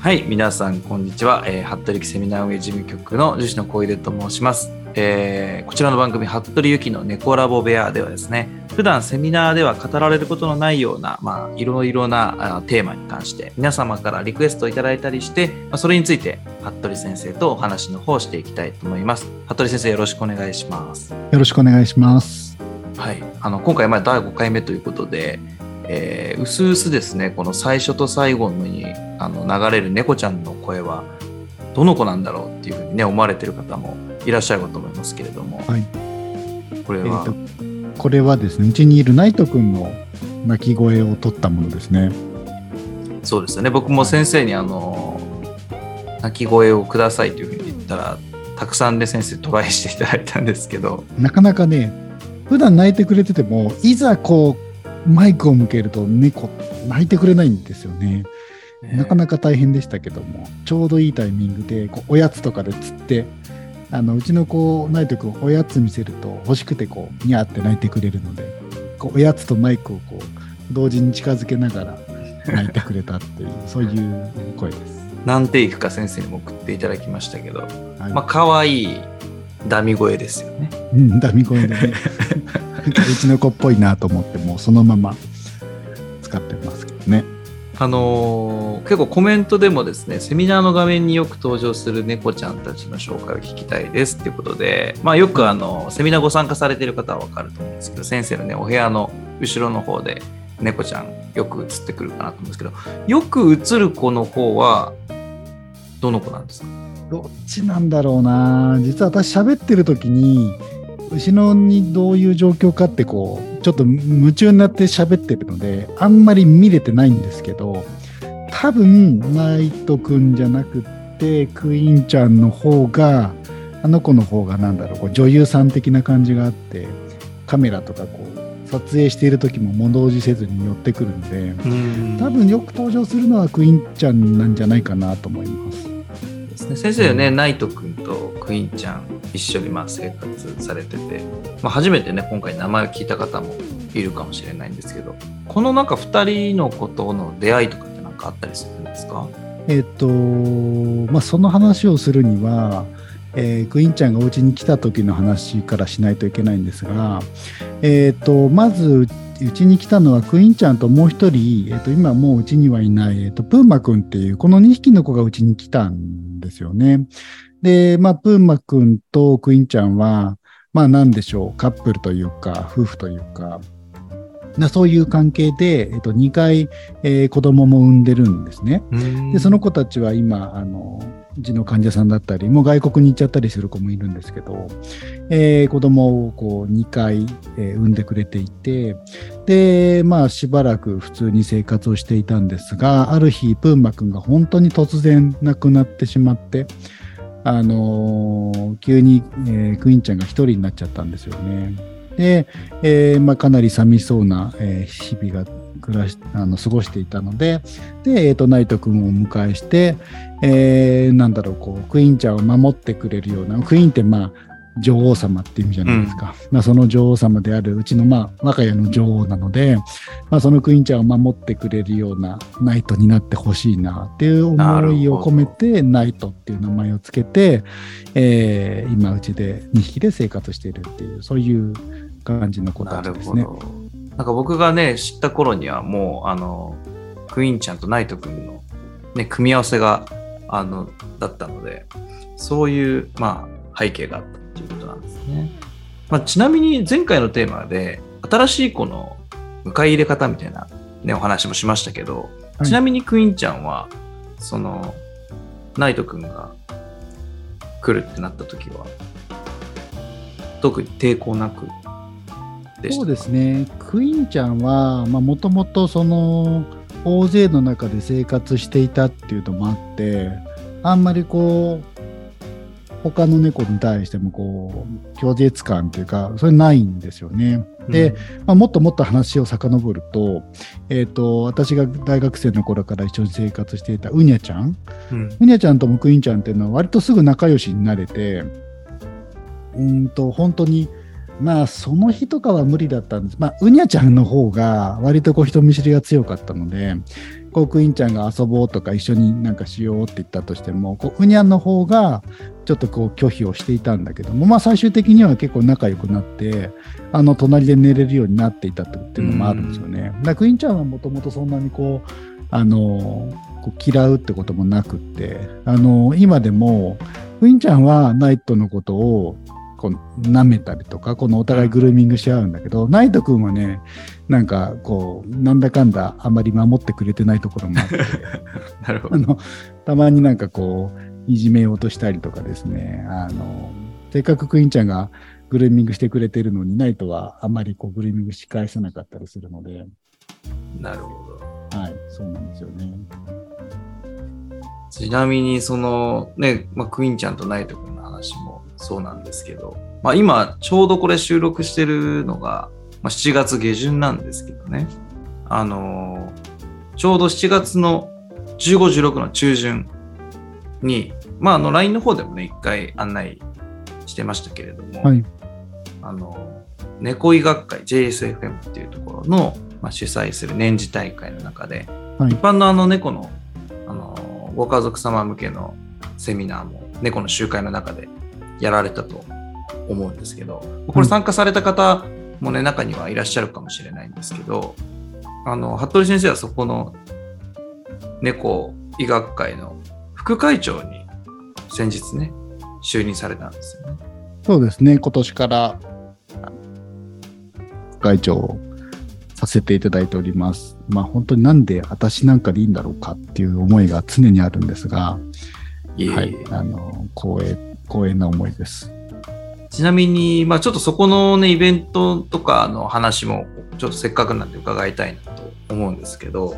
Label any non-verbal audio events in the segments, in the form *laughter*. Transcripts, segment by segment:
はい、皆さんこんにちは。えー、服部セミナー運営事務局の樹脂の小出と申します。えーこちらの番組、服部ゆきの猫ラボ部屋ではですね、普段セミナーでは語られることのないような、まあ、いろいろなあテーマに関して、皆様からリクエストをいただいたりして、まあ、それについて、服部先生とお話の方をしていきたいと思います。服部先生、よろしくお願いします。よろしくお願いします。はい、あの今回まあ第5回目ということで、えー、うすうすですねこの最初と最後にあの流れる猫ちゃんの声はどの子なんだろうっていうふうにね思われてる方もいらっしゃるかと思いますけれども、はい。これは、えーとこれはですね、うちにいるナイト君の鳴き声を取ったものですね。そうですよね僕も先生にあの鳴き声をくださいというふうに言ったらたくさんで先生トライしていただいたんですけどなかなかね、普段泣いてくれてても、いざこう、マイクを向けると猫、泣いてくれないんですよね。なかなか大変でしたけども、ちょうどいいタイミングで、こうおやつとかで釣って、あのうちの子、ナイト君、おやつ見せると欲しくてこう、にゃーって泣いてくれるので、こうおやつとマイクをこう、同時に近づけながら泣いてくれたっていう、*laughs* そういう声です。何テイクか先生にも送っていただきましたけど、はいまあ可愛いダミ声ですよね。うん、ダミ声でね。*laughs* うちの子っぽいなと思って、もうそのまま使ってますけどね。あのー結構コメントでもですね、セミナーの画面によく登場する猫ちゃんたちの紹介を聞きたいですっていうことで、まあよくあの、セミナーご参加されてる方はわかると思うんですけど、先生のね、お部屋の後ろの方で猫ちゃんよく映ってくるかなと思うんですけど、よく映る子の方は、どの子なんですか？どっちなんだろうな。実は私喋ってる時に後ろにどういう状況かってこうちょっと夢中になって喋ってるのであんまり見れてないんですけど多分ナイトくんじゃなくってクイーンちゃんの方があの子の方がなんだろうこう女優さん的な感じがあってカメラとかこう撮影している時も物おじせずに寄ってくるんで多分よく登場するのはクイーンちゃんなんじゃないかなと思います。ね、先生はね、ナイト君とクイーンちゃん一緒にまあ生活されてて、まあ、初めてね今回名前を聞いた方もいるかもしれないんですけどこのなんか2人の子との出会いとかって何かあったりするんですか？えっ、と、まあ、その話をするには、えークイーンちゃんがお家に来た時の話からしないといけないんですが、えっ、と、まず、うちに来たのはクイーンちゃんともう一人、えっ、と、今もううちにはいない、えっ、と、プーマくんっていう、この2匹の子がうちに来たんですよね。で、まあ、プーマくんとクインちゃんは、まあ、なんでしょう、カップルというか、夫婦というか、なそういう関係で、えっ、と、2回、えー子供も産んでるんですね。でその子たちは今あのうちの患者さんだったりもう外国に行っちゃったりする子もいるんですけど、えー子供をこう2回、えー産んでくれていてでまあしばらく普通に生活をしていたんですがある日プーマくんが本当に突然亡くなってしまって。あのー急に、えークイーンちゃんが一人になっちゃったんですよね。で、えーまあ、かなり寂しそうな、えー日々が暮らしあの過ごしていたので、で、えーと、ナイト君をお迎えして、えーなんだろう、こう、クイーンちゃんを守ってくれるような、クイーンってまあ、女王様っていう意味じゃないですか。まあ、その女王様であるうちの、まあ、我が家の女王なので、まあ、そのクイーンちゃんを守ってくれるようなナイトになってほしいなっていう思いを込めて、ナイトっていう名前をつけて、えー今、うちで2匹で生活しているっていう、そういう感じの子なたちですね。るほど。なんか僕がね知った頃にはもうあのクイーンちゃんとナイト君の、ね、組み合わせがあのだったのでそういう、まあ、背景があったっていうことなんですね。まあ、ちなみに前回のテーマで新しい子の迎え入れ方みたいな、ね、お話もしましたけど、はいちなみにクイーンちゃんはそのナイト君が来るってなった時は特に抵抗なくでそうですね。クイーンちゃんは、まあ、もともとその、大勢の中で生活していたっていうのもあって、あんまりこう、他の猫に対してもこう、拒絶感っていうか、それないんですよね。で、まあ、もっともっと話を遡ると、えっ、と、私が大学生の頃から一緒に生活していたウニャちゃん、うんウニャちゃんともクイーンちゃんっていうのは割とすぐ仲良しになれて、うーんと、本当に、まあその日とかは無理だったんです。まあうにゃちゃんの方が割とこう人見知りが強かったので、こうクインちゃんが遊ぼうとか一緒になんかしようって言ったとしても、こううにゃんの方がちょっとこう拒否をしていたんだけども、まあ最終的には結構仲良くなって、あの隣で寝れるようになっていたっていうのもあるんですよね。だクインちゃんはもともとそんなにこう、あの、こう嫌うってこともなくって、あの、今でも、クインちゃんはナイトのことをこう舐めたりとか、このお互いグルーミングし合うんだけど、ナイト君はね、なんかこう、なんだかんだあんまり守ってくれてないところもあって、*laughs* なるほど。あの、たまになんかこう、いじめようとしたりとかですね、あの、せっかくクイーンちゃんがグルーミングしてくれてるのに、ナイトはあんまりこうグルーミングし返さなかったりするので、なるほど。はい、そうなんですよね。ちなみに、その、ね、まあ、クイーンちゃんとナイト君の話もそうなんですけど、まあ、今、ちょうどこれ収録してるのが、まあ、7月下旬なんですけどね。あのーちょうど7月の15、16の中旬に、まあ、あの、LINE の方でもね、一回案内してましたけれども、はい。あの、猫医学会 JSFM っていうところの、まあ、主催する年次大会の中で、はい一般のあの猫の、あの、ご家族様向けのセミナーも猫の集会の中でやられたと思うんですけど、これ参加された方もね、中にはいらっしゃるかもしれないんですけど、あの、服部先生はそこの猫医学会の副会長に先日ね、就任されたんですよね。そうですね、今年から会長をさせていただいております。まあ本当になんで私なんかでいいんだろうかっていう思いが常にあるんですが、いえいえはい、あの、光栄、光栄な思いです。ちなみに、まあちょっとそこのね、イベントとかの話も、ちょっとせっかくなんで伺いたいなと思うんですけど、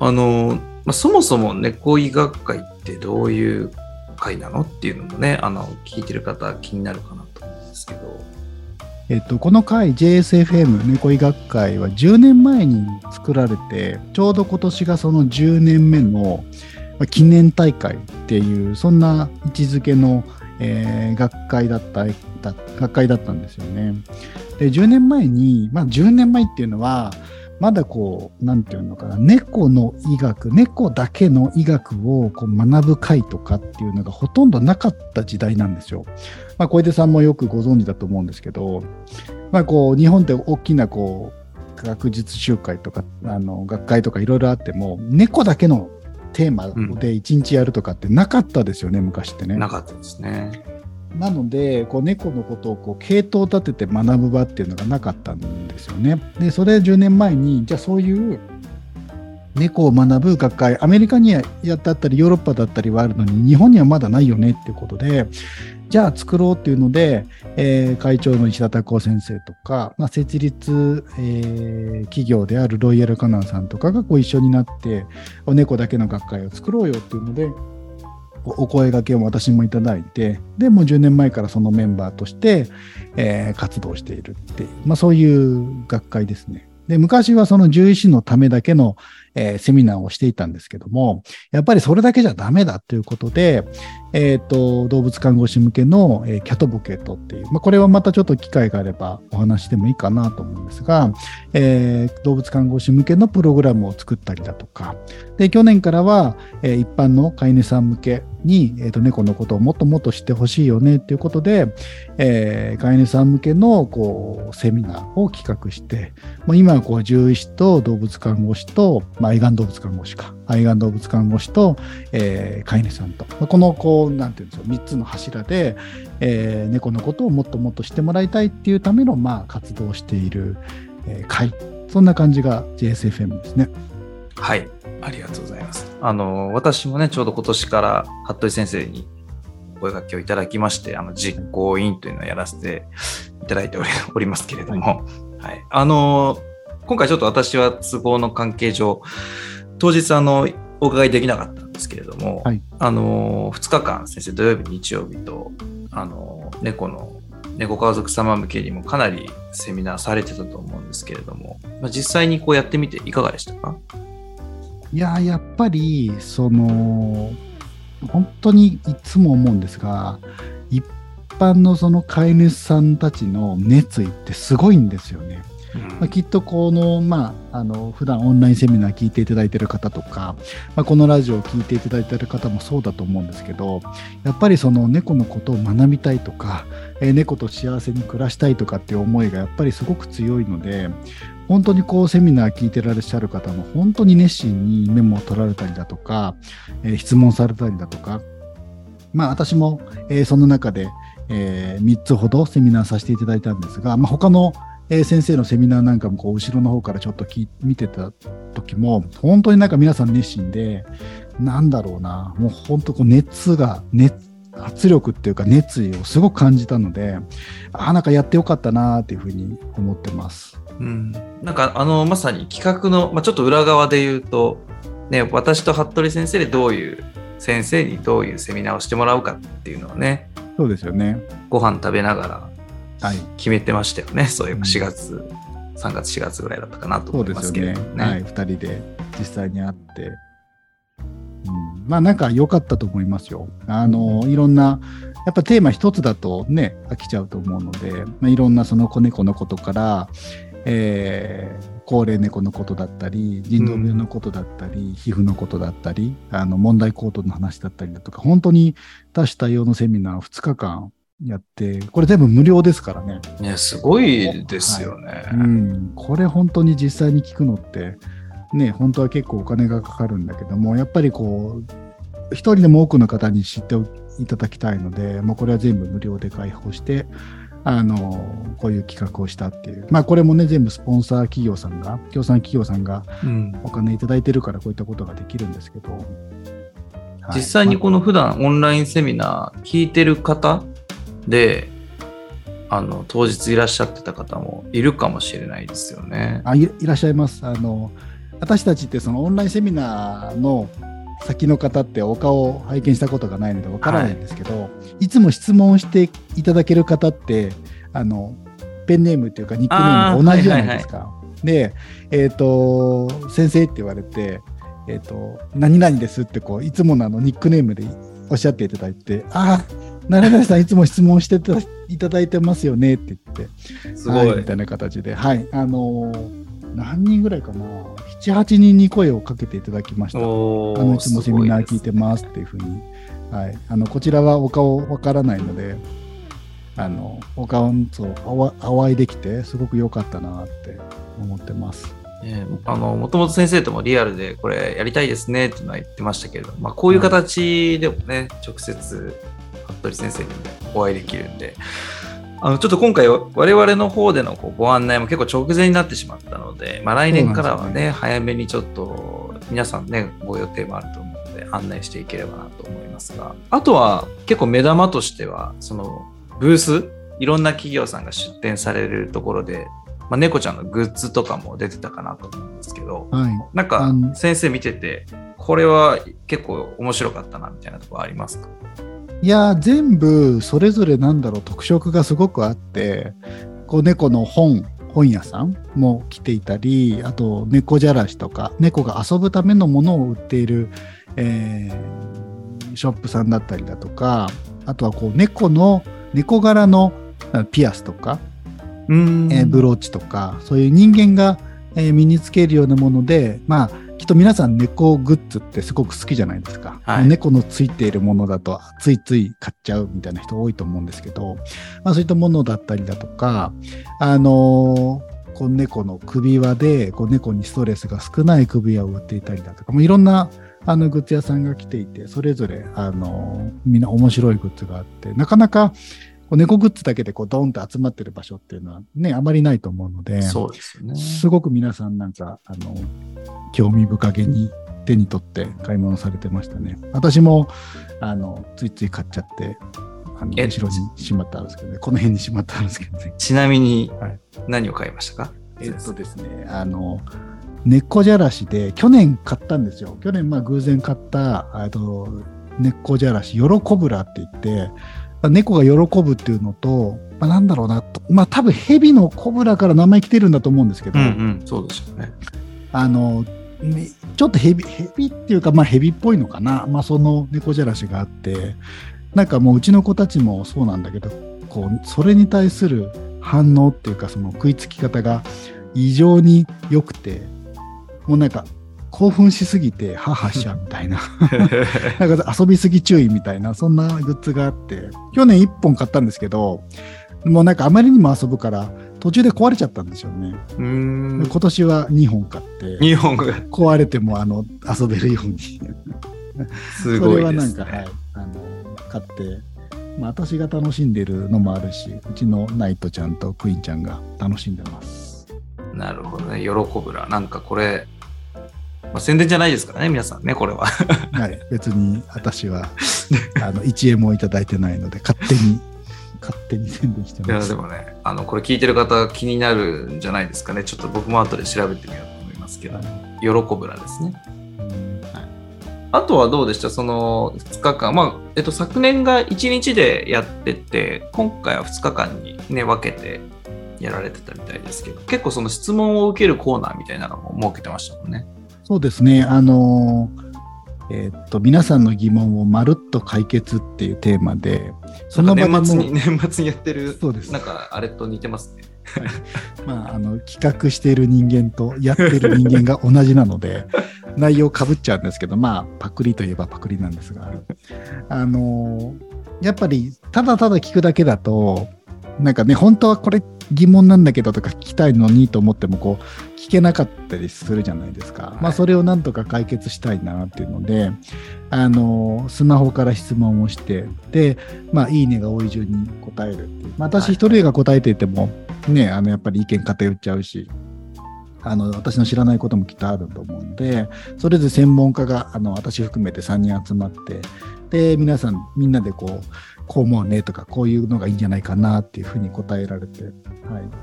あの、まあ、そもそも猫医学会ってどういう会なのっていうのもね、あの、聞いてる方気になるかなと思うんですけど、えっと、この会 JSFM 猫医学会は10年前に作られて、ちょうど今年がその10年目のまあ記念大会っていう、そんな位置づけの、えー学会だった、学会だったんですよね。で、10年前に、まあ10年前っていうのは、まだこう、なんていうのかな、猫の医学、猫だけの医学をこう学ぶ会とかっていうのがほとんどなかった時代なんですよ。まあ、小出さんもよくご存知だと思うんですけど、まあ、こう日本って大きなこう学術集会とかあの学会とかいろいろあっても猫だけのテーマで一日やるとかってなかったですよね、昔ってね。なかったですね。なのでこう猫のことをこう系統を立てて学ぶ場っていうのがなかったんですよね。でそれ10年前にじゃあそういう猫を学ぶ学会アメリカにはやったったりヨーロッパだったりはあるのに日本にはまだないよねっていうことでじゃあ作ろうっていうので、えー会長の石田孝夫先生とか、まあ、設立、えー企業であるロイヤルカナンさんとかがこう一緒になってお猫だけの学会を作ろうよっていうのでお声掛けを私もいただいて、で、もう10年前からそのメンバーとして、えー活動しているっていう、まあそういう学会ですね。で、昔はその獣医師のためだけの、えーセミナーをしていたんですけども、やっぱりそれだけじゃダメだということで、えっ、と、動物看護師向けの、えーキャトボケットっていう、まあこれはまたちょっと機会があればお話してもいいかなと思うんですが、えー動物看護師向けのプログラムを作ったりだとか、で、去年からは、え一般の飼い主さん向けに、えーと猫のことをもっともっと知ってほしいよねっていうことで、えー飼い主さん向けのこうセミナーを企画して、もう今はこう獣医師と動物看護師と、まあ、愛玩動物看護師か、愛玩動物看護師と、えー飼い主さんと、このこう、なんていうんですか、3つの柱で、えー猫のことをもっともっと知ってもらいたいっていうための、まあ、活動をしている、えー会、そんな感じが JSFM ですね。はい。ありがとうございます。あの、私もね、ちょうど今年から服部先生にお声掛けをいただきまして、あの、実行委員というのをやらせていただいて *laughs* おりますけれども、はい。あの、今回ちょっと私は都合の関係上、当日あの、お伺いできなかったんですけれども、はいあの、2日間先生土曜日、日曜日と、あの、猫の、猫家族様向けにもかなりセミナーされてたと思うんですけれども、まあ、実際にこうやってみていかがでしたか？いややっぱりその本当にいつも思うんですが一般のその飼い主さんたちの熱意ってすごいんですよね。まあ、きっとこの、まあ、あの普段オンラインセミナー聞いていただいている方とか、まあ、このラジオを聞いていただいている方もそうだと思うんですけどやっぱりその猫のことを学びたいとか、えー、猫と幸せに暮らしたいとかっていう思いがやっぱりすごく強いので本当にこうセミナー聞いてらっしゃる方も本当に熱心にメモを取られたりだとか、えー、質問されたりだとかまあ私も、えー、その中で、えー、3つほどセミナーさせていただいたんですが、まあ、他のえ先生のセミナーなんかもこう後ろの方からちょっと見てた時も、本当になんか皆さん熱心で、なんだろうな、もう本当こう熱が、熱、圧力っていうか熱意をすごく感じたので、ああ、なんかやってよかったなっていうふうに思ってます。うん。なんかあの、まさに企画の、まあ、ちょっと裏側で言うと、ね、私と服部先生でどういう先生にどういうセミナーをしてもらうかっていうのをね、そうですよね。ご飯食べながら決めてましたよね、はい、そういえば4月、うん、3月4月ぐらいだったかなと思いますけどね。ね。はい、2人で実際に会って、うん、まあなんか良かったと思いますよ。あのいろんなやっぱテーマ一つだとね飽きちゃうと思うので、まあ、いろんなその子猫のことから、えー、高齢猫のことだったり腎臓病のことだったり、うん、皮膚のことだったりあの問題行動の話だったりだとか本当に多種多様のセミナーを2日間やって、これ全部無料ですからね。ね、すごいですよね、はい、うん。これ本当に実際に聞くのって、ね、本当は結構お金がかかるんだけども、やっぱりこう、一人でも多くの方に知っていただきたいので、もうこれは全部無料で開放して、あの、こういう企画をしたっていう。まあこれもね、全部スポンサー企業さんが、協賛企業さんがお金いただいてるからこういったことができるんですけど。実際にこの普段オンラインセミナー聞いてる方で、あの当日いらっしゃってた方もいるかもしれないですよね。あいらっしゃいます。あの私たちってそのオンラインセミナーの先の方ってお顔を拝見したことがないのでわからないんですけど、はい、いつも質問していただける方ってあのペンネームっていうかニックネームが同じじゃないですか。はいはいはい、で、えっ、ー、と先生って言われて、えっ、ー、と何々ですってこういつものあのニックネームでおっしゃっていただいて、ああ奈良さんいつも質問していただいてますよねって言って、すごい、はい、みたいな形で、はい、あのー、何人ぐらいかな、7、8人に声をかけていただきました。あのいつもセミナー聞いてますっていうふうに、はい、あのこちらはお顔わからないので、あのお顔とお会いできて、すごく良かったなって思ってます。えあのもともと先生ともリアルでこれやりたいですねっていうのは言ってましたけれど、まあ、こういう形でもね、直接服部先生にもお会いできるんで、あのちょっと今回、我々の方でのこうご案内も結構直前になってしまったので、まあ、来年からはね、ね。早めにちょっと皆さんね、ご予定もあると思うので、案内していければなと思いますが、あとは結構目玉としては、そのブース、いろんな企業さんが出展されるところで、まあ、猫ちゃんのグッズとかも出てたかなと思うんですけど、はい、なんか先生見てて、これは結構面白かったなみたいなところありますか？いや全部それぞれなんだろう特色がすごくあってこう猫の本本屋さんも来ていたりあと猫じゃらしとか猫が遊ぶためのものを売っている、えー、ショップさんだったりだとかあとはこう猫の猫柄のピアスとか、えー、ブローチとかそういう人間が、えー、身につけるようなものでまあきっと皆さん猫グッズってすごく好きじゃないですか。はい、猫のついているものだとついつい買っちゃうみたいな人多いと思うんですけど、まあ、そういったものだったりだとか、あのー、こう猫の首輪でこう猫にストレスが少ない首輪を売っていたりだとか、もういろんなあのグッズ屋さんが来ていて、それぞれあのみんな面白いグッズがあって、なかなか猫グッズだけでこうドーンと集まってる場所っていうのはね、あまりないと思うので、そうですよね。すごく皆さんなんか、あの、興味深げに手に取って買い物されてましたね。私も、あの、ついつい買っちゃって、あの後ろにしまってあるんですけどね、この辺にしまってあるんですけどね。ちなみに、何を買いましたか、はい、えっとですね、あの、猫じゃらしで、去年買ったんですよ。去年、まあ偶然買った、あと、猫じゃらし、喜ぶらって言って、猫が喜ぶっていうのと、まあ、なんだろうなと、まあ多分蛇のコブラから名前来てるんだと思うんですけど、うんうん、そうですよね。あの、ちょっと蛇、蛇っていうか、まあ蛇っぽいのかな、まあその猫じゃらしがあって、なんかもううちの子たちもそうなんだけど、こうそれに対する反応っていうかその食いつき方が異常に良くてもうなんか興奮しすぎてハハしちゃうみたいな *laughs* なんか遊びすぎ注意みたいなそんなグッズがあって去年1本買ったんですけどもうなんかあまりにも遊ぶから途中で壊れちゃったんですよね。うん今年は2本買って日本語が壊れてもあの遊べるようにすごいそれはなんか、はいね。、あの買って、まあ、私が楽しんでるのもあるしうちのナイトちゃんとクイーンちゃんが楽しんでます。なるほどね。喜ぶら。なんかこれ、まあ、宣伝じゃないですからね、皆さんね、これは。*laughs* はい、別に私は *laughs* あの1円もいただいてないので勝手に勝手に宣伝していや、ますで。もね、あの、これ聞いてる方気になるんじゃないですかね。ちょっと僕も後で調べてみようと思いますけど、喜ぶらですね。うんあとはどうでした？その2日間。まあ、えっと、昨年が1日でやってて、今回は2日間にね、分けてやられてたみたいですけど、結構その質問を受けるコーナーみたいなのも設けてましたもんね。そうですね。あのえーっと皆さんの疑問をまるっと解決っていうテーマで、その場でも年末に、*laughs* 年末にやってる、そうですなんかあれと似てますね。まあ、あの企画している人間とやってる人間が同じなので *laughs* 内容かぶっちゃうんですけどまあパクリといえばパクリなんですがあのやっぱりただただ聞くだけだとなんかね本当はこれ疑問なんだけどとか聞きたいのにと思ってもこう聞けなかったりするじゃないですか、まあそれをなんとか解決したいなっていうのであのスマホから質問をしてでまあいいねが多い順に答えるっていう、まあ、私一人が答えていても、ね、あのやっぱり意見偏っちゃうし、あの私の知らないこともきっとあると思うので、それぞれ専門家があの私含めて3人集まって、で、皆さんみんなでこう、こう思うねとか、こういうのがいいんじゃないかなっていうふうに答えられて、はい、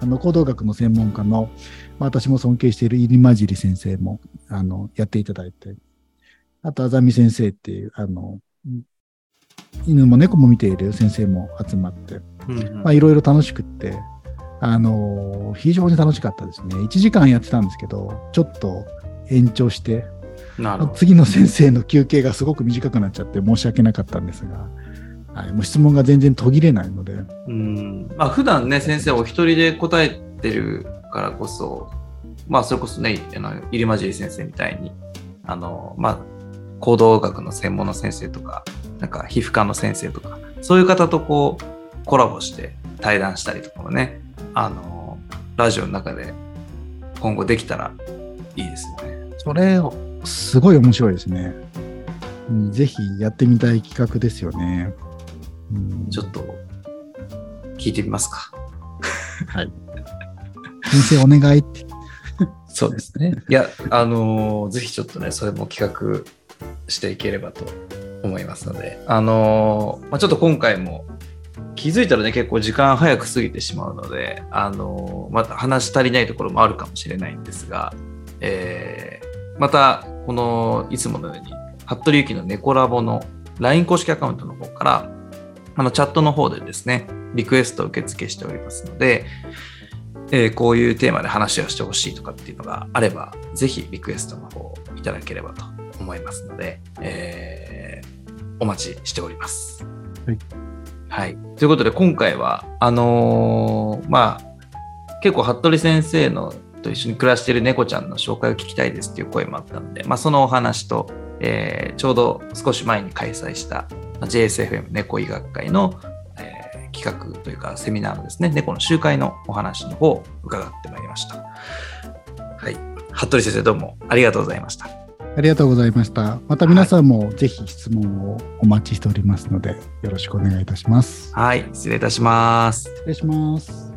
あの行動学の専門家の、まあ、私も尊敬している入間尻先生もあのやっていただいて、あと、あざみ先生っていう、あの、犬も猫も見ている先生も集まって、まあ、いろいろ楽しくって、あの非常に楽しかったですね。1時間やってたんですけど、ちょっと延長して。次の先生の休憩がすごく短くなっちゃって申し訳なかったんですが、はい、もう質問が全然途切れないので、うん。まあ、普段ね、先生お一人で答えてるからこそ、まあ、それこそね、あの入間尻先生みたいに、あの、まあ、行動学の専門の先生とか、なんか皮膚科の先生とか、そういう方とこう、コラボして対談したりとかもね、あの、ラジオの中で今後できたらいいですよね。それ、すごい面白いですね。うんぜひやってみたい企画ですよね。うんちょっと、聞いてみますか。*laughs* はい。先生お願いって。*laughs* そうですね。いや、あのーぜひちょっとね、それも企画していければと思いますので、あのーまあ、ちょっと今回も気づいたらね、結構時間早く過ぎてしまうので、あのーまた話し足りないところもあるかもしれないんですが、えーまた、この、いつものように、服部ゆきの猫ラボの LINE 公式アカウントの方から、あの、チャットの方でですね、リクエストを受付しておりますので、えーこういうテーマで話をしてほしいとかっていうのがあれば、ぜひリクエストの方をいただければと思いますので、えーお待ちしております。はい。はい。ということで、今回は、あのーまあ、結構、服部先生のと一緒に暮らしている猫ちゃんの紹介を聞きたいですっていう声もあったので、まあ、そのお話と、えーちょうど少し前に開催したまあ JSFM 猫医学会の、えー企画というかセミナーのですね、猫の集会のお話の方を伺ってまいりました。はい。服部先生どうもありがとうございました。ありがとうございました。また皆さんもぜひ質問をお待ちしておりますので、よろしくお願いいたします。はい。失礼いたします。失礼します。